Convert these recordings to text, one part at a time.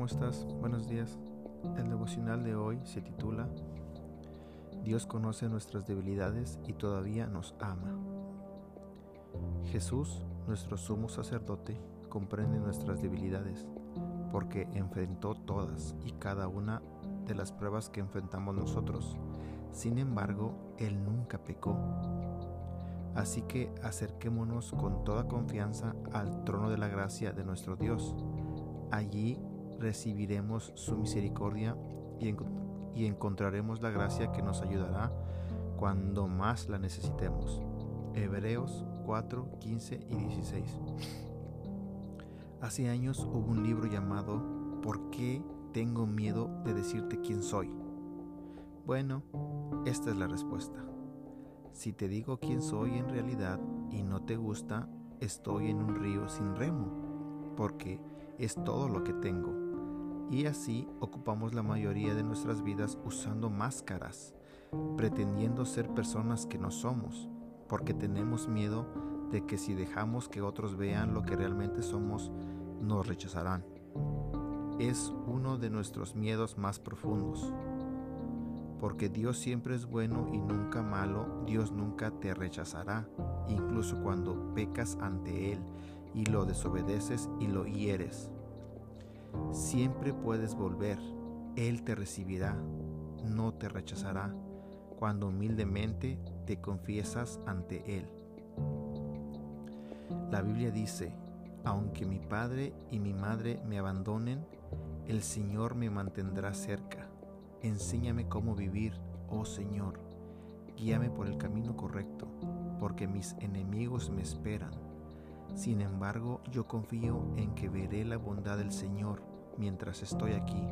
¿cómo estás? Buenos días. El devocional de hoy se titula Dios conoce nuestras debilidades y todavía nos ama. Jesús, nuestro sumo sacerdote, comprende nuestras debilidades porque enfrentó todas y cada una de las pruebas que enfrentamos nosotros. Sin embargo, Él nunca pecó. Así que acerquémonos con toda confianza al trono de la gracia de nuestro Dios. Allí recibiremos su misericordia y, y encontraremos la gracia que nos ayudará cuando más la necesitemos. Hebreos 4, 15 y 16. Hace años hubo un libro llamado ¿Por qué tengo miedo de decirte quién soy? Bueno, esta es la respuesta. Si te digo quién soy en realidad y no te gusta, estoy en un río sin remo, porque es todo lo que tengo. Y así ocupamos la mayoría de nuestras vidas usando máscaras, pretendiendo ser personas que no somos, porque tenemos miedo de que si dejamos que otros vean lo que realmente somos, nos rechazarán. Es uno de nuestros miedos más profundos. Porque Dios siempre es bueno y nunca malo, Dios nunca te rechazará, incluso cuando pecas ante Él y lo desobedeces y lo hieres. Siempre puedes volver, Él te recibirá, no te rechazará, cuando humildemente te confiesas ante Él. La Biblia dice, aunque mi padre y mi madre me abandonen, el Señor me mantendrá cerca. Enséñame cómo vivir, oh Señor. Guíame por el camino correcto, porque mis enemigos me esperan. Sin embargo, yo confío en que veré la bondad del Señor mientras estoy aquí,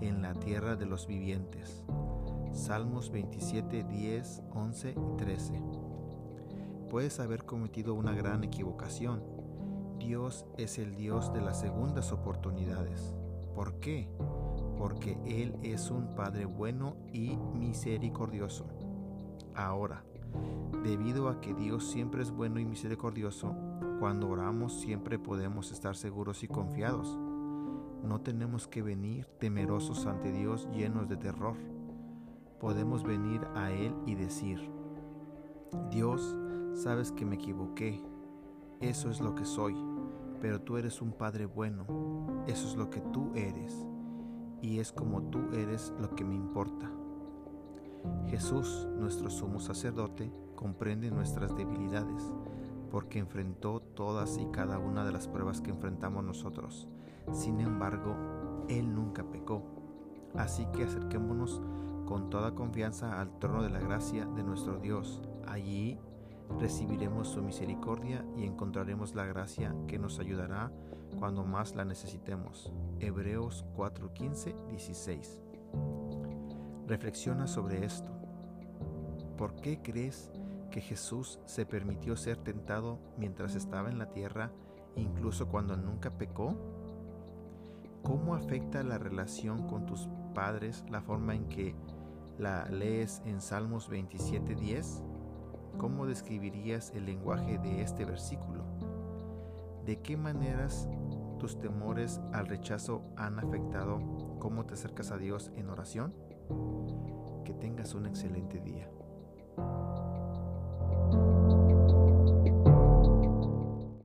en la tierra de los vivientes. Salmos 27, 10, 11 y 13. Puedes haber cometido una gran equivocación Dios es el Dios de las segundas oportunidades. ¿Por qué? Porque Él es un Padre bueno y misericordioso. Ahora, debido a que Dios siempre es bueno y misericordioso, cuando oramos siempre podemos estar seguros y confiados. No tenemos que venir temerosos ante Dios llenos de terror. Podemos venir a Él y decir, Dios, sabes que me equivoqué, eso es lo que soy, pero tú eres un Padre bueno, eso es lo que tú eres, y es como tú eres lo que me importa. Jesús, nuestro sumo sacerdote, comprende nuestras debilidades, porque enfrentó todas y cada una de las pruebas que enfrentamos nosotros. Sin embargo, Él nunca pecó. Así que acerquémonos con toda confianza al trono de la gracia de nuestro Dios. Allí recibiremos su misericordia y encontraremos la gracia que nos ayudará cuando más la necesitemos. Hebreos 4:15, 16. Reflexiona sobre esto. ¿Por qué crees que Jesús se permitió ser tentado mientras estaba en la tierra, incluso cuando nunca pecó? ¿Cómo afecta la relación con tus padres la forma en que la lees en Salmos 27:10? ¿Cómo describirías el lenguaje de este versículo? ¿De qué maneras tus temores al rechazo han afectado cómo te acercas a Dios en oración? Que tengas un excelente día.